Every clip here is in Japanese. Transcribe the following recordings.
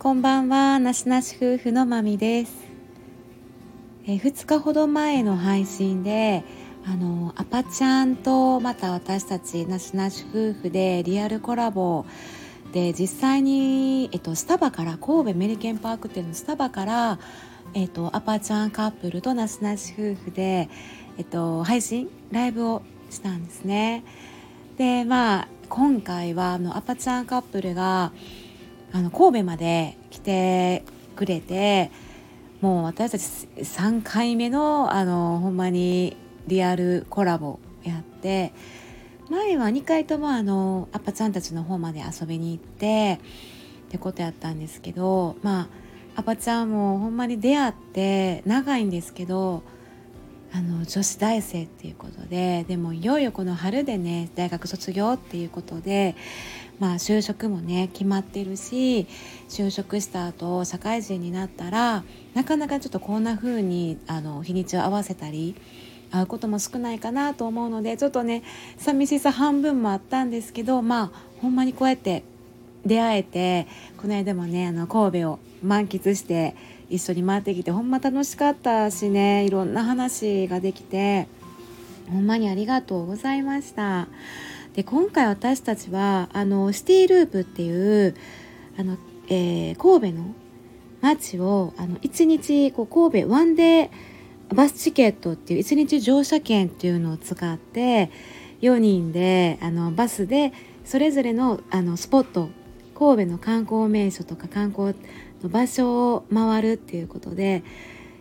こんばんはなしなし夫婦のまみです。え2日ほど前の配信であのアパちゃんとまた私たちなしなし夫婦でリアルコラボで実際に、えっと、スタバから神戸メリケンパーク店のスタバから、えっと、アパちゃんカップルとなしなし夫婦で、えっと、配信ライブをしたんですね。でまあ今回はあのアパちゃんカップルがあの神戸まで来てくれてもう私たち3回目のあのほんまにリアルコラボやって前は2回ともあのアッパちゃんたちの方まで遊びに行ってってことやったんですけどまあアパちゃんもほんまに出会って長いんですけどあの女子大生っていうことででもいよいよこの春でね大学卒業っていうことでまあ就職もね決まってるし就職した後社会人になったらなかなかちょっとこんな風にあに日にちを合わせたり会うことも少ないかなと思うのでちょっとね寂しさ半分もあったんですけどまあほんまにこうやって出会えてこの間もねあの神戸を満喫して一緒に回ってきてほんま楽しかったしねいろんな話ができてほんまにありがとうございました。で今回私たちはあのシティループっていうあの、えー、神戸の街をあの1日こう神戸ワンデーバスチケットっていう1日乗車券っていうのを使って4人であのバスでそれぞれのあのスポット神戸の観光名所とか観光の場所を回るっていうことで、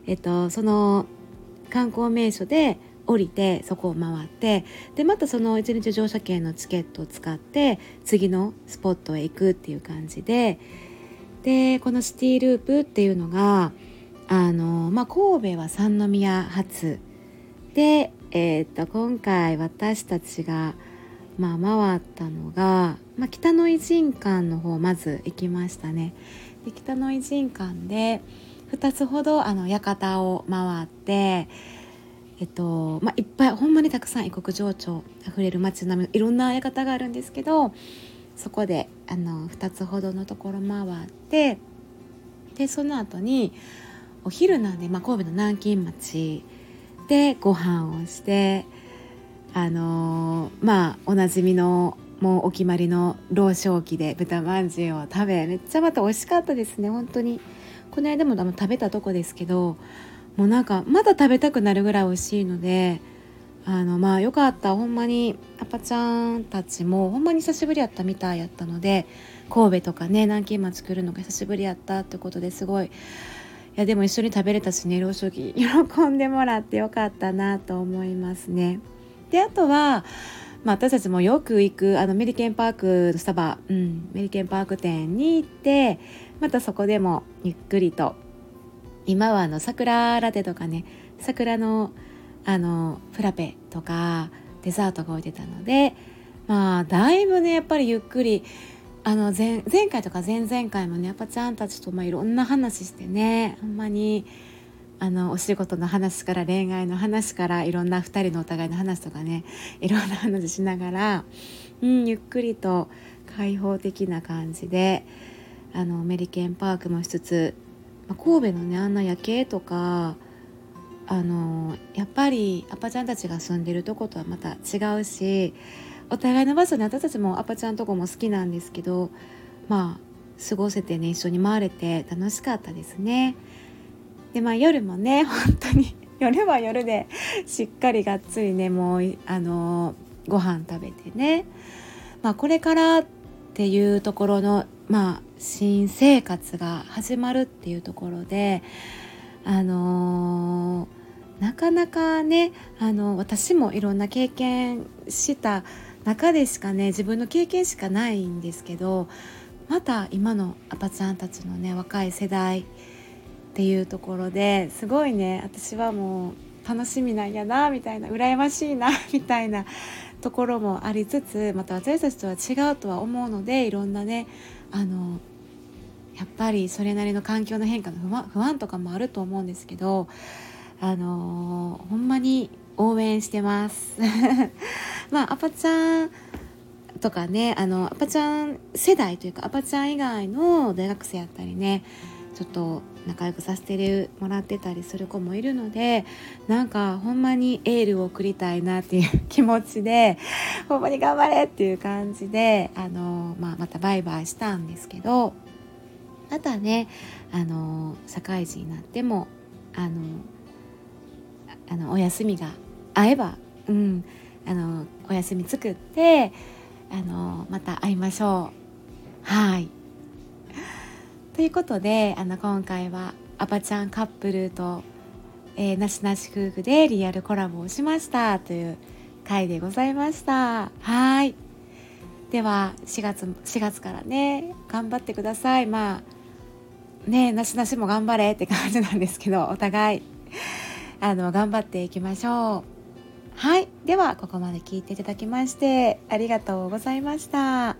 えっと、その観光名所で降りてそこを回ってでまたその一日乗車券のチケットを使って次のスポットへ行くっていう感じででこのシティループっていうのがあの、まあ、神戸は三宮発で、えー、っと今回私たちが、まあ、回ったのが、まあ、北の偉人館の方まず行きましたね。で北の偉人館で2つほどあの館を回ってえっとまあ、いっぱいほんまにたくさん異国情緒あふれる街並みいろんな館があるんですけどそこであの2つほどのところ回ってでその後にお昼なんで、まあ、神戸の南京町でご飯をしてあのー、まあおなじみのもうお決まりの老少期で豚まんじゅうを食べめっちゃまた美味しかったですね本当に。この間も食べたとこですけどもうなんかまだ食べたくなるぐらい美味しいのであのまあよかった。ほんまに赤ちゃんたちもほんまに久しぶりやったみたいやったので神戸とかね南京町来るのが久しぶりやったってことですごい。いやでも一緒に食べれたしね老将棋喜んでもらってよかったなと思いますね。であとは、まあ、私たちもよく行くあのメリケンパークのスタバ、うん、メリケンパーク店に行ってまたそこでもゆっくりと今はあの桜ラテとかね桜のあのフラペとかデザートが置いてたのでまあだいぶねやっぱりゆっくりあの前前回とか前々回もねやっぱちゃんたちとまあいろんな話してねほんまにあのお仕事の話から恋愛の話からいろんな2人のお互いの話とかねいろんな話しながら、うん、ゆっくりと開放的な感じであのメリケンパークもしつつまあ、神戸のねあんな夜景とかあのやっぱりアパちゃんたちが住んでるとことはまた違うしお互いの場所で私たちもアパちゃんとこも好きなんですけどまあ過ごせてね一緒に回れて楽しかったですね。でまあ夜もね 本当に夜は夜でしっかりがっつりねもうあのご飯食べてね、まあ、これからっていうところのまあ新生活が始まるっていうところであのー、なかなかねあの私もいろんな経験した中でしかね自分の経験しかないんですけどまた今のアパちゃんたちのね若い世代っていうところですごいね私はもう楽しみなんやなみたいな羨ましいなみたいなところもありつつまた私たちとは違うとは思うのでいろんなねあのやっぱりそれなりの環境の変化の不安不安とかもあると思うんですけどあのほんまに応援してます。まあアパちゃんとかねあのアパちゃん世代というかアパちゃん以外の大学生やったりねちょっと仲良くさせてもらってたりする子もいるのでなんかほんまにエールを送りたいなっていう 気持ちでほんまに頑張れっていう感じであの、まあ、またバイバイしたんですけどまたねあの社会人になってもあのあのお休みが合えば、うん、あのお休み作ってあのまた会いましょう。はいということであの今回はアパちゃんカップルと、えー、なしなし夫婦でリアルコラボをしましたという回でございました。はい。では4月4月からね頑張ってください。まあねなしなしも頑張れって感じなんですけどお互いあの頑張っていきましょう。はい。ではここまで聞いていただきましてありがとうございました。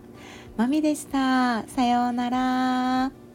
まみでした。さようなら。